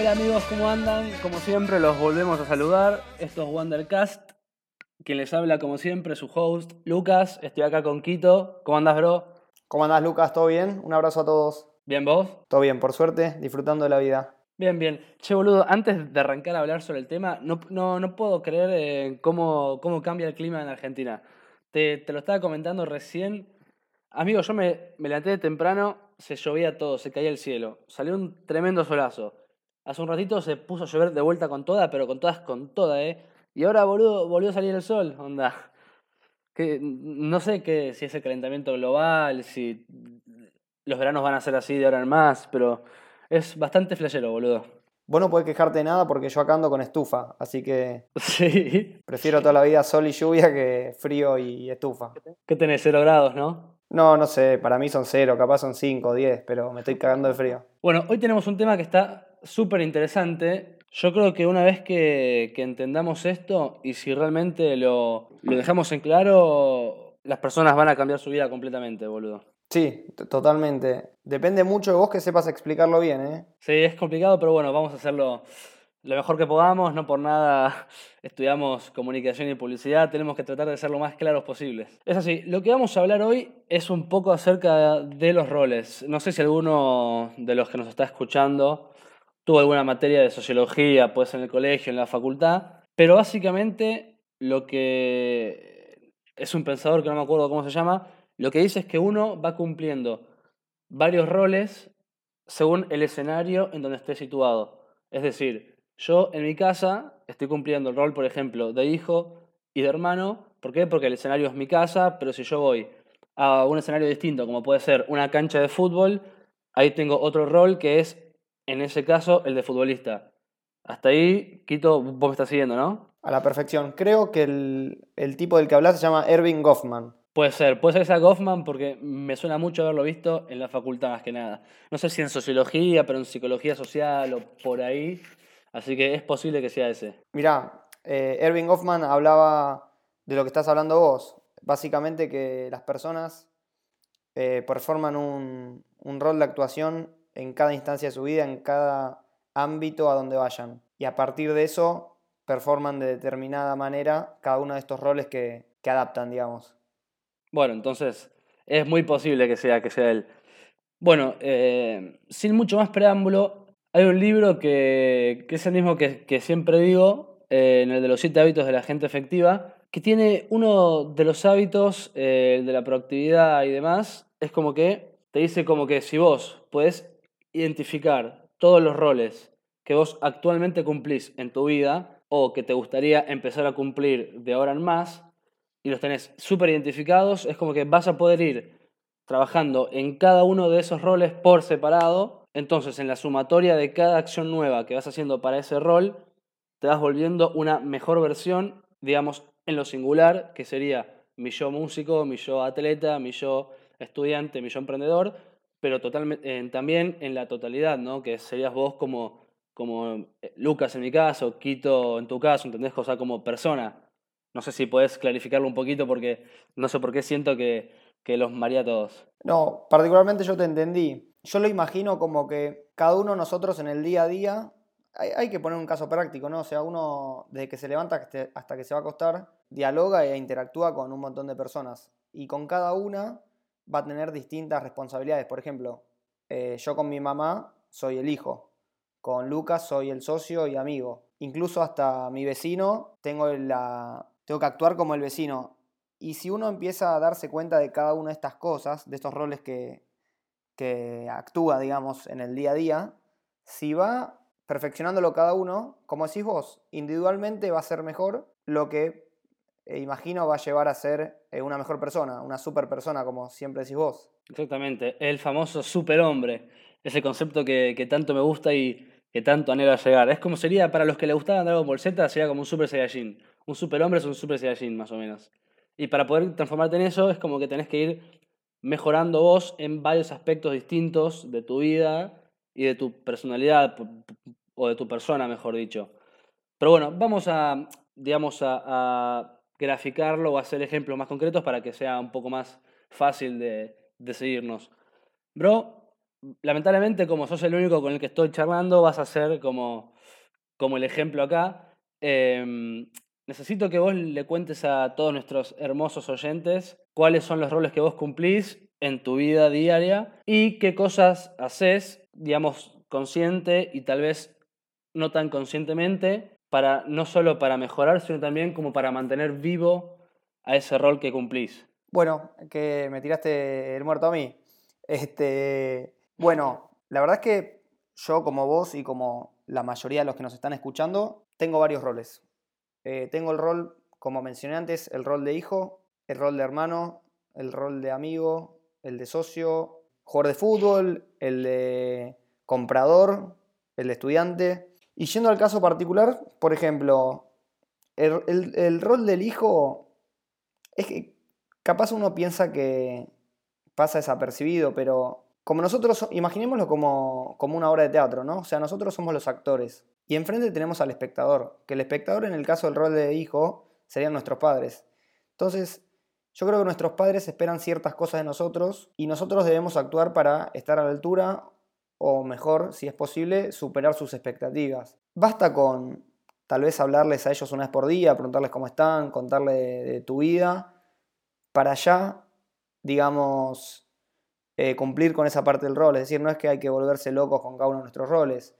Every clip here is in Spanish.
Hola amigos, ¿cómo andan? Como siempre, los volvemos a saludar. Esto es Wandercast. Quien les habla, como siempre, su host, Lucas. Estoy acá con Quito. ¿Cómo andas, bro? ¿Cómo andás, Lucas? ¿Todo bien? Un abrazo a todos. ¿Bien vos? Todo bien, por suerte, disfrutando de la vida. Bien, bien. Che, boludo, antes de arrancar a hablar sobre el tema, no, no, no puedo creer eh, cómo, cómo cambia el clima en Argentina. Te, te lo estaba comentando recién. Amigo, yo me, me levanté de temprano, se llovía todo, se caía el cielo. Salió un tremendo solazo. Hace un ratito se puso a llover de vuelta con toda, pero con todas con toda, ¿eh? Y ahora, boludo, volvió a salir el sol, onda. Que, no sé qué, si es el calentamiento global, si los veranos van a ser así de ahora en más, pero es bastante flashero, boludo. Vos no podés quejarte de nada porque yo acá ando con estufa, así que Sí. prefiero toda la vida sol y lluvia que frío y estufa. ¿Qué tenés? Cero grados, ¿no? No, no sé, para mí son cero, capaz son cinco, diez, pero me estoy cagando de frío. Bueno, hoy tenemos un tema que está súper interesante. Yo creo que una vez que, que entendamos esto y si realmente lo, lo dejamos en claro, las personas van a cambiar su vida completamente, boludo. Sí, totalmente. Depende mucho de vos que sepas explicarlo bien, ¿eh? Sí, es complicado, pero bueno, vamos a hacerlo lo mejor que podamos. No por nada estudiamos comunicación y publicidad, tenemos que tratar de ser lo más claros posibles. Es así, lo que vamos a hablar hoy es un poco acerca de los roles. No sé si alguno de los que nos está escuchando tuvo alguna materia de sociología, pues en el colegio, en la facultad, pero básicamente lo que es un pensador que no me acuerdo cómo se llama, lo que dice es que uno va cumpliendo varios roles según el escenario en donde esté situado. Es decir, yo en mi casa estoy cumpliendo el rol, por ejemplo, de hijo y de hermano. ¿Por qué? Porque el escenario es mi casa, pero si yo voy a un escenario distinto, como puede ser una cancha de fútbol, ahí tengo otro rol que es, en ese caso, el de futbolista. Hasta ahí, Quito, vos me estás siguiendo, ¿no? A la perfección. Creo que el, el tipo del que hablas se llama Erving Goffman. Puede ser, puede ser esa Goffman porque me suena mucho haberlo visto en la facultad más que nada. No sé si en sociología, pero en psicología social o por ahí. Así que es posible que sea ese. Mirá, eh, Erving Goffman hablaba de lo que estás hablando vos. Básicamente que las personas eh, performan un, un rol de actuación en cada instancia de su vida, en cada ámbito a donde vayan. Y a partir de eso performan de determinada manera cada uno de estos roles que, que adaptan, digamos. Bueno, entonces es muy posible que sea, que sea él. Bueno, eh, sin mucho más preámbulo, hay un libro que, que es el mismo que, que siempre digo, eh, en el de los siete hábitos de la gente efectiva, que tiene uno de los hábitos, eh, el de la proactividad y demás, es como que te dice como que si vos podés identificar todos los roles que vos actualmente cumplís en tu vida o que te gustaría empezar a cumplir de ahora en más, y los tenés súper identificados, es como que vas a poder ir trabajando en cada uno de esos roles por separado. Entonces, en la sumatoria de cada acción nueva que vas haciendo para ese rol, te vas volviendo una mejor versión, digamos, en lo singular, que sería mi yo músico, mi yo atleta, mi yo estudiante, mi yo emprendedor, pero totalmente, también en la totalidad, ¿no? Que serías vos como, como eh, Lucas en mi caso, Quito en tu caso, ¿entendés? O sea, como persona. No sé si podés clarificarlo un poquito porque no sé por qué siento que, que los maría a todos. No, particularmente yo te entendí. Yo lo imagino como que cada uno de nosotros en el día a día, hay, hay que poner un caso práctico, ¿no? O sea, uno desde que se levanta hasta que se va a acostar, dialoga e interactúa con un montón de personas. Y con cada una va a tener distintas responsabilidades. Por ejemplo, eh, yo con mi mamá soy el hijo. Con Lucas soy el socio y amigo. Incluso hasta mi vecino tengo, la, tengo que actuar como el vecino. Y si uno empieza a darse cuenta de cada una de estas cosas, de estos roles que, que actúa, digamos, en el día a día, si va perfeccionándolo cada uno, como decís vos, individualmente va a ser mejor, lo que imagino va a llevar a ser eh, una mejor persona, una super persona, como siempre decís vos. Exactamente, el famoso superhombre, ese concepto que, que tanto me gusta y que tanto anhelo a llegar. Es como sería, para los que le gustaban Dragon Ball Z, sería como un Super Saiyajin. Un superhombre es un Super Saiyajin, más o menos. Y para poder transformarte en eso, es como que tenés que ir mejorando vos en varios aspectos distintos de tu vida y de tu personalidad, o de tu persona, mejor dicho. Pero bueno, vamos a, digamos, a graficarlo o hacer ejemplos más concretos para que sea un poco más fácil de, de seguirnos. Bro, lamentablemente, como sos el único con el que estoy charlando, vas a ser como, como el ejemplo acá. Em, necesito que vos le cuentes a todos nuestros hermosos oyentes cuáles son los roles que vos cumplís en tu vida diaria y qué cosas haces, digamos, consciente y tal vez no tan conscientemente, para, no solo para mejorar, sino también como para mantener vivo a ese rol que cumplís. Bueno, que me tiraste el muerto a mí. Este, bueno, la verdad es que yo como vos y como la mayoría de los que nos están escuchando, tengo varios roles. Eh, tengo el rol, como mencioné antes, el rol de hijo, el rol de hermano, el rol de amigo, el de socio, jugador de fútbol, el de comprador, el de estudiante. Y yendo al caso particular, por ejemplo, el, rol del hijo es que capaz uno piensa que pasa desapercibido, pero como nosotros, imaginémoslo como, como una obra de teatro, ¿no? O sea, nosotros somos los actores. Y enfrente tenemos al espectador, que el espectador en el caso del rol de hijo serían nuestros padres. Entonces, yo creo que nuestros padres esperan ciertas cosas de nosotros y nosotros debemos actuar para estar a la altura o mejor, si es posible, superar sus expectativas. Basta con tal vez hablarles a ellos una vez por día, preguntarles cómo están, contarles de, tu vida, para ya, digamos, eh, cumplir con esa parte del rol. Es decir, no es que hay que volverse locos con cada uno de nuestros roles.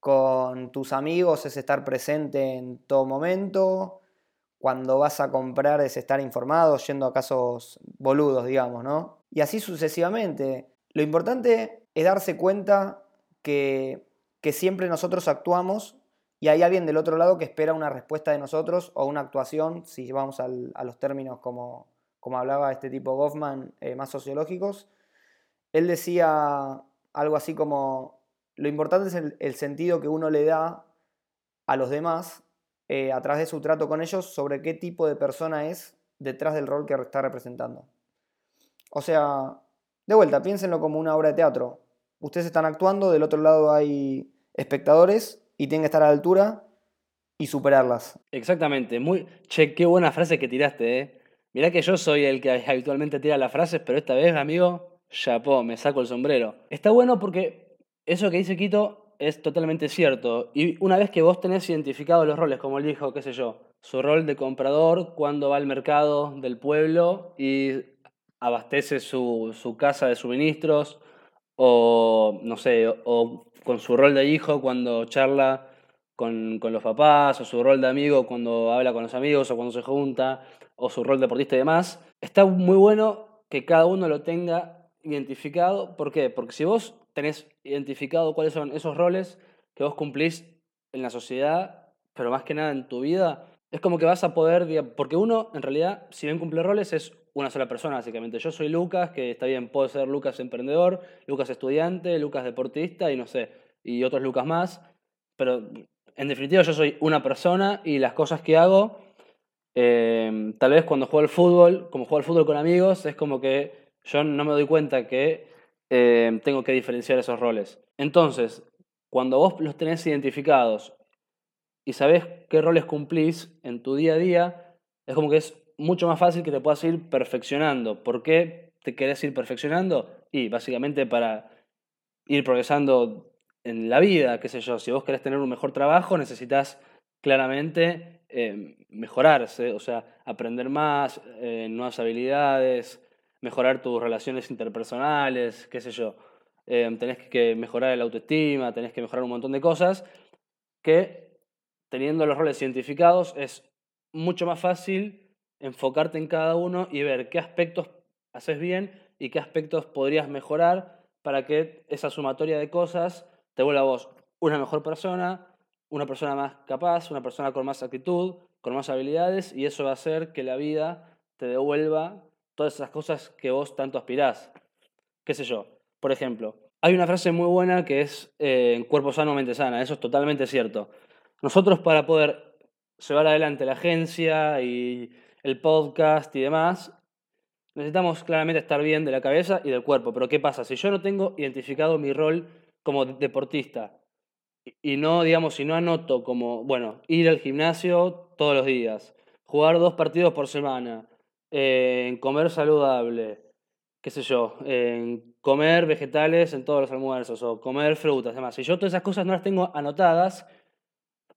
Con tus amigos es estar presente en todo momento, cuando vas a comprar es estar informado, yendo a casos boludos, digamos, ¿no? Y así sucesivamente. Lo importante es darse cuenta que, siempre nosotros actuamos y hay alguien del otro lado que espera una respuesta de nosotros o una actuación, si vamos a los términos como, como hablaba este tipo Goffman, eh, más sociológicos. Él decía algo así como, lo importante es el sentido que uno le da a los demás eh, a través de su trato con ellos sobre qué tipo de persona es detrás del rol que está representando. O sea, de vuelta, piénsenlo como una obra de teatro. Ustedes están actuando, del otro lado hay espectadores y tienen que estar a la altura y superarlas. Exactamente, muy. Che, qué buena frase que tiraste, eh. Mirá que yo soy el que habitualmente tira las frases, pero esta vez, amigo, chapó, me saco el sombrero. Está bueno porque eso que dice Quito es totalmente cierto. Y una vez que vos tenés identificados los roles, como el hijo, qué sé yo, su rol de comprador cuando va al mercado del pueblo y abastece su, casa de suministros, o no sé, o con su rol de hijo cuando charla con, con, los papás, o su rol de amigo cuando habla con los amigos, o cuando se junta, o su rol deportista y demás. Está muy bueno que cada uno lo tenga identificado. ¿Por qué? Porque si vos tenés identificado cuáles son esos roles que vos cumplís en la sociedad, pero más que nada en tu vida, es como que vas a poder, porque uno en realidad, si bien cumple roles, es una sola persona básicamente. Yo soy Lucas, que está bien, puedo ser Lucas emprendedor, Lucas estudiante, Lucas deportista y no sé, y otros Lucas más, pero en definitiva yo soy una persona y las cosas que hago, eh, tal vez cuando juego al fútbol, como juego al fútbol con amigos, es como que yo no me doy cuenta que eh, tengo que diferenciar esos roles. Entonces, cuando vos los tenés identificados y sabés qué roles cumplís en tu día a día, es como que es mucho más fácil que te puedas ir perfeccionando. ¿Por qué te querés ir perfeccionando? Y básicamente para ir progresando en la vida, qué sé yo, si vos querés tener un mejor trabajo, necesitas claramente eh, mejorarse, o sea, aprender más, eh, nuevas habilidades, mejorar tus relaciones interpersonales, qué sé yo. Eh, tenés que mejorar el autoestima, tenés que mejorar un montón de cosas que teniendo los roles identificados es mucho más fácil enfocarte en cada uno y ver qué aspectos haces bien y qué aspectos podrías mejorar para que esa sumatoria de cosas te vuelva a vos una mejor persona, una persona más capaz, una persona con más actitud, con más habilidades y eso va a hacer que la vida te devuelva todas esas cosas que vos tanto aspirás. ¿Qué sé yo? Por ejemplo, hay una frase muy buena que es eh, cuerpo sano, mente sana. Eso es totalmente cierto. Nosotros para poder llevar adelante la agencia y el podcast y demás, necesitamos claramente estar bien de la cabeza y del cuerpo. Pero ¿qué pasa? Si yo no tengo identificado mi rol como deportista y no, digamos, si no anoto como, bueno, ir al gimnasio todos los días, jugar dos partidos por semana, en comer saludable, qué sé yo, comer vegetales en todos los almuerzos o comer frutas, demás. Si yo todas esas cosas no las tengo anotadas,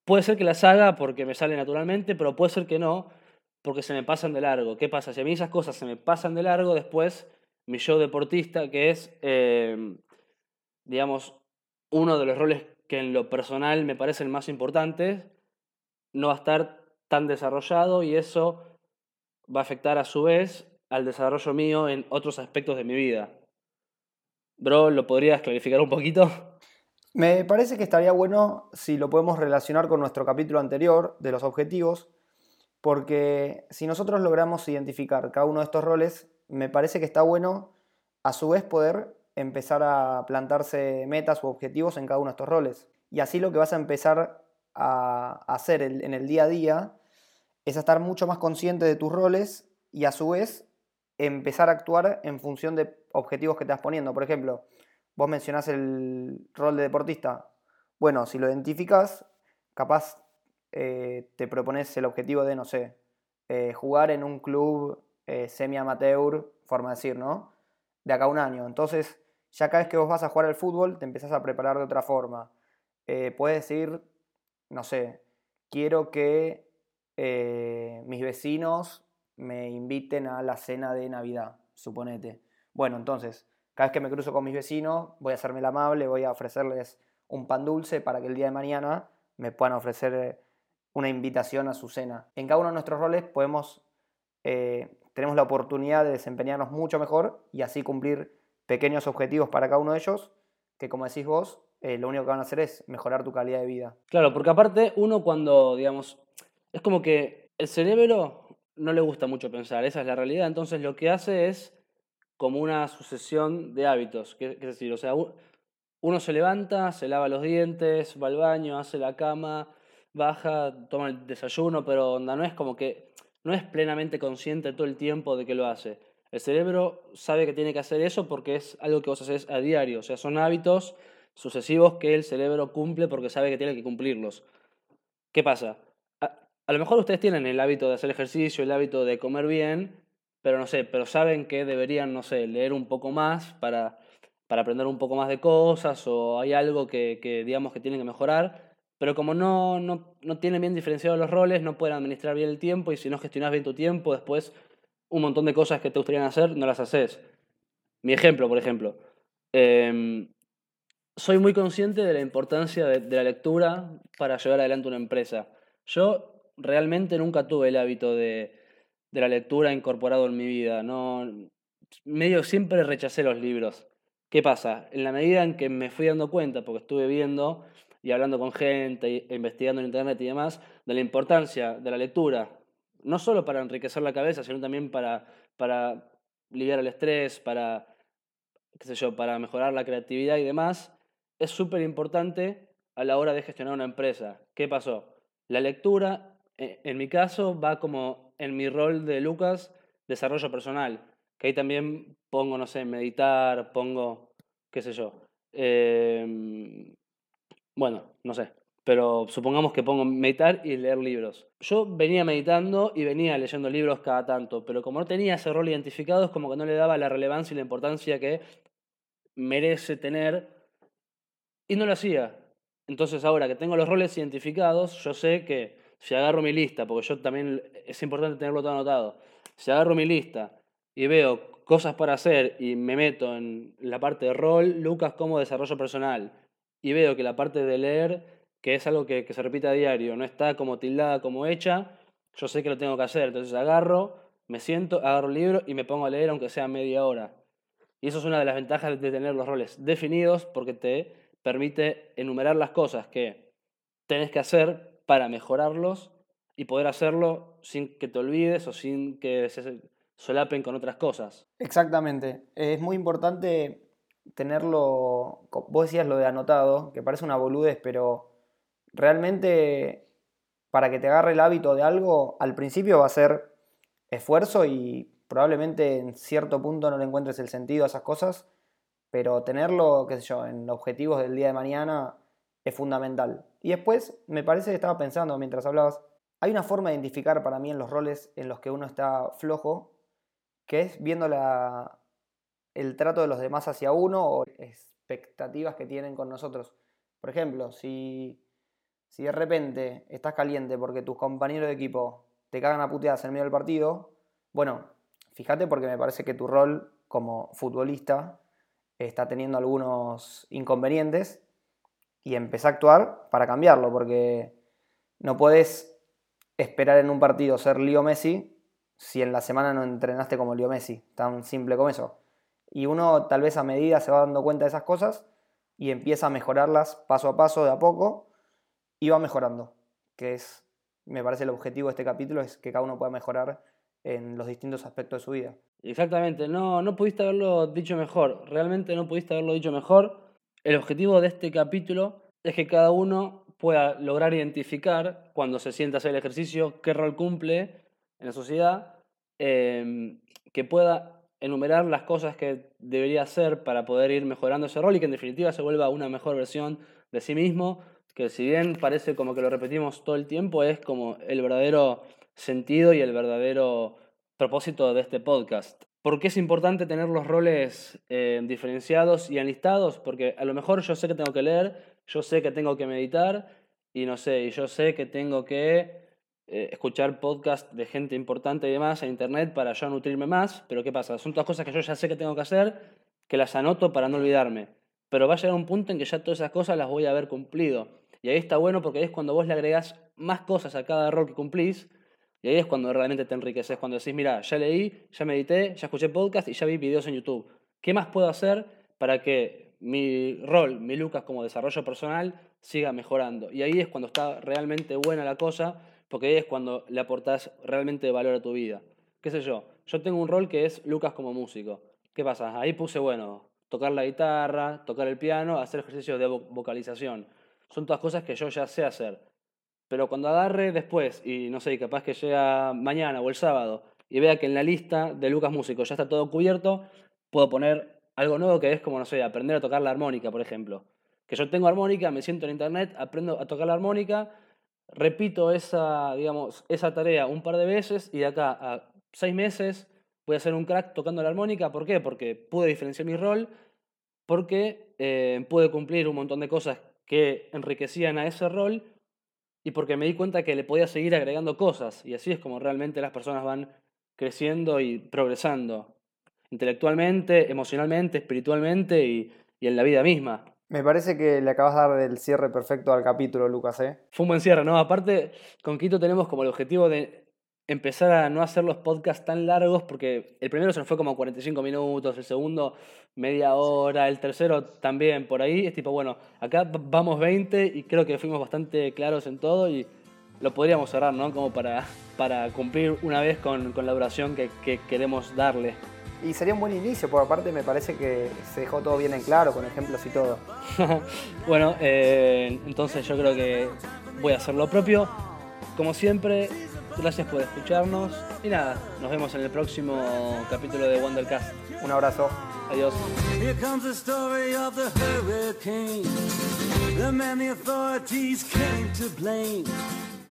puede ser que las haga porque me sale naturalmente, pero puede ser que no, porque se me pasan de largo. ¿Qué pasa? Si a mí esas cosas se me pasan de largo, después mi yo deportista, que es, em, digamos, uno de los roles que en lo personal me parecen más importantes, no va a estar tan desarrollado y eso va a afectar a su vez al desarrollo mío en otros aspectos de mi vida. Bro, ¿lo podrías clarificar un poquito? Me parece que estaría bueno si lo podemos relacionar con nuestro capítulo anterior de los objetivos, porque si nosotros logramos identificar cada uno de estos roles, me parece que está bueno a su vez poder empezar a plantarse metas u objetivos en cada uno de estos roles. Y así lo que vas a empezar a hacer en el día a día es estar mucho más consciente de tus roles y a su vez empezar a actuar en función de objetivos que te vas poniendo. Por ejemplo, vos mencionás el rol de deportista. Bueno, si lo identificas, capaz eh, te propones el objetivo de, no sé, eh, jugar en un club eh, semi-amateur, forma de decir, ¿no? De acá a un año. Entonces, ya cada vez que vos vas a jugar al fútbol, te empezás a preparar de otra forma. puedes decir, no sé, quiero que mis vecinos me inviten a la cena de Navidad, suponete. Bueno, entonces, cada vez que me cruzo con mis vecinos, voy a hacerme el amable, voy a ofrecerles un pan dulce para que el día de mañana me puedan ofrecer eh, una invitación a su cena. En cada uno de nuestros roles podemos, eh, tenemos la oportunidad de desempeñarnos mucho mejor y así cumplir pequeños objetivos para cada uno de ellos, que como decís vos, eh, lo único que van a hacer es mejorar tu calidad de vida. Claro, porque aparte uno cuando, digamos, es como que el cerebro no le gusta mucho pensar, esa es la realidad. Entonces lo que hace es como una sucesión de hábitos. Es decir, o sea, uno se levanta, se lava los dientes, va al baño, hace la cama, baja, toma el desayuno, pero onda, no es como que no es plenamente consciente todo el tiempo de que lo hace. El cerebro sabe que tiene que hacer eso porque es algo que vos haces a diario, o sea, son hábitos sucesivos que el cerebro cumple porque sabe que tiene que cumplirlos. ¿Qué pasa? A lo mejor ustedes tienen el hábito de hacer ejercicio, el hábito de comer bien, pero no sé, pero saben que deberían, no sé, leer un poco más para, para aprender un poco más de cosas o hay algo que, que digamos que tienen que mejorar, pero como no, no, no tienen bien diferenciados los roles, no pueden administrar bien el tiempo y si no gestionas bien tu tiempo, después un montón de cosas que te gustarían hacer no las haces. Mi ejemplo, por ejemplo. Em, soy muy consciente de la importancia de, de, la lectura para llevar adelante una empresa. Yo realmente nunca tuve el hábito de, de la lectura incorporado en mi vida. No, medio siempre rechacé los libros. ¿Qué pasa? En la medida en que me fui dando cuenta, porque estuve viendo y hablando con gente, e investigando en internet y demás, de la importancia de la lectura, no solo para enriquecer la cabeza, sino también para, para aliviar el estrés, para, qué sé yo, para mejorar la creatividad y demás, es súper importante a la hora de gestionar una empresa. ¿Qué pasó? La lectura en mi caso va como en mi rol de Lucas, desarrollo personal, que ahí también pongo, no sé, meditar, pongo, qué sé yo. Em, bueno, no sé, pero supongamos que pongo meditar y leer libros. Yo venía meditando y venía leyendo libros cada tanto, pero como no tenía ese rol identificado, es como que no le daba la relevancia y la importancia que merece tener y no lo hacía. Entonces ahora que tengo los roles identificados, yo sé que si agarro mi lista, porque yo también es importante tenerlo todo anotado, si agarro mi lista y veo cosas para hacer y me meto en la parte de rol, Lucas como desarrollo personal, y veo que la parte de leer, que es algo que, se repite a diario, no está como tildada, como hecha, yo sé que lo tengo que hacer, entonces agarro, me siento, agarro el libro y me pongo a leer aunque sea media hora. Y eso es una de las ventajas de tener los roles definidos porque te permite enumerar las cosas que tenés que hacer para mejorarlos y poder hacerlo sin que te olvides o sin que se solapen con otras cosas. Exactamente. Es muy importante tenerlo, vos decías lo de anotado, que parece una boludez, pero realmente para que te agarre el hábito de algo, al principio va a ser esfuerzo y probablemente en cierto punto no le encuentres el sentido a esas cosas, pero tenerlo, qué sé yo, en objetivos del día de mañana es fundamental. Y después, me parece que estaba pensando mientras hablabas, hay una forma de identificar para mí en los roles en los que uno está flojo, que es viendo la, el trato de los demás hacia uno o expectativas que tienen con nosotros. Por ejemplo, si, si de repente estás caliente porque tus compañeros de equipo te cagan a puteadas en medio del partido, bueno, fíjate porque me parece que tu rol como futbolista está teniendo algunos inconvenientes y empecé a actuar para cambiarlo, porque no puedes esperar en un partido ser Leo Messi si en la semana no entrenaste como Leo Messi, tan simple como eso. Y uno tal vez a medida se va dando cuenta de esas cosas y empieza a mejorarlas paso a paso, de a poco, y va mejorando, que es, me parece el objetivo de este capítulo, es que cada uno pueda mejorar en los distintos aspectos de su vida. Exactamente, no, no pudiste haberlo dicho mejor, realmente no pudiste haberlo dicho mejor. El objetivo de este capítulo es que cada uno pueda lograr identificar cuando se sienta a hacer el ejercicio qué rol cumple en la sociedad, em, que pueda enumerar las cosas que debería hacer para poder ir mejorando ese rol y que en definitiva se vuelva una mejor versión de sí mismo, que si bien parece como que lo repetimos todo el tiempo, es como el verdadero sentido y el verdadero propósito de este podcast. ¿Por qué es importante tener los roles eh, diferenciados y enlistados? Porque a lo mejor yo sé que tengo que leer, yo sé que tengo que meditar y no sé, y yo sé que tengo que eh, escuchar podcast de gente importante y demás en internet para yo nutrirme más, pero ¿qué pasa? Son todas cosas que yo ya sé que tengo que hacer, que las anoto para no olvidarme. Pero va a llegar un punto en que ya todas esas cosas las voy a haber cumplido. Y ahí está bueno porque es cuando vos le agregás más cosas a cada rol que cumplís y ahí es cuando realmente te enriqueces, cuando decís, mira, ya leí, ya medité, ya escuché podcast y ya vi videos en YouTube. ¿Qué más puedo hacer para que mi rol, mi Lucas como desarrollo personal siga mejorando? Y ahí es cuando está realmente buena la cosa, porque ahí es cuando le aportás realmente valor a tu vida. ¿Qué sé yo? Yo tengo un rol que es Lucas como músico. ¿Qué pasa? Ahí puse, bueno, tocar la guitarra, tocar el piano, hacer ejercicios de vocalización. Son todas cosas que yo ya sé hacer. Pero cuando agarre después, y no sé, capaz que llega mañana o el sábado, y vea que en la lista de Lucas Músico ya está todo cubierto, puedo poner algo nuevo que es como, no sé, aprender a tocar la armónica, por ejemplo. Que yo tengo armónica, me siento en internet, aprendo a tocar la armónica, repito esa, digamos, esa tarea un par de veces y de acá a seis meses voy a ser un crack tocando la armónica. ¿Por qué? Porque pude diferenciar mi rol, porque eh, pude cumplir un montón de cosas que enriquecían a ese rol y porque me di cuenta que le podía seguir agregando cosas. Y así es como realmente las personas van creciendo y progresando, intelectualmente, emocionalmente, espiritualmente y, en la vida misma. Me parece que le acabas de dar el cierre perfecto al capítulo, Lucas. ¿eh? Fue un buen cierre, ¿no? Aparte, con Quito tenemos como el objetivo de empezar a no hacer los podcasts tan largos porque el primero se nos fue como 45 minutos, el segundo media hora, el tercero también por ahí. Es tipo, bueno, acá vamos 20 y creo que fuimos bastante claros en todo y lo podríamos cerrar, ¿no? Como para, para cumplir una vez con, con la duración que, que, queremos darle. Y sería un buen inicio, por aparte me parece que se dejó todo bien en claro, con ejemplos y todo. bueno, eh, entonces yo creo que voy a hacer lo propio. Como siempre, Gracias por escucharnos y nada, nos vemos en el próximo capítulo de Wondercast. Un abrazo. Adiós. Here comes the story of the hurricane. The man the authorities came to blame.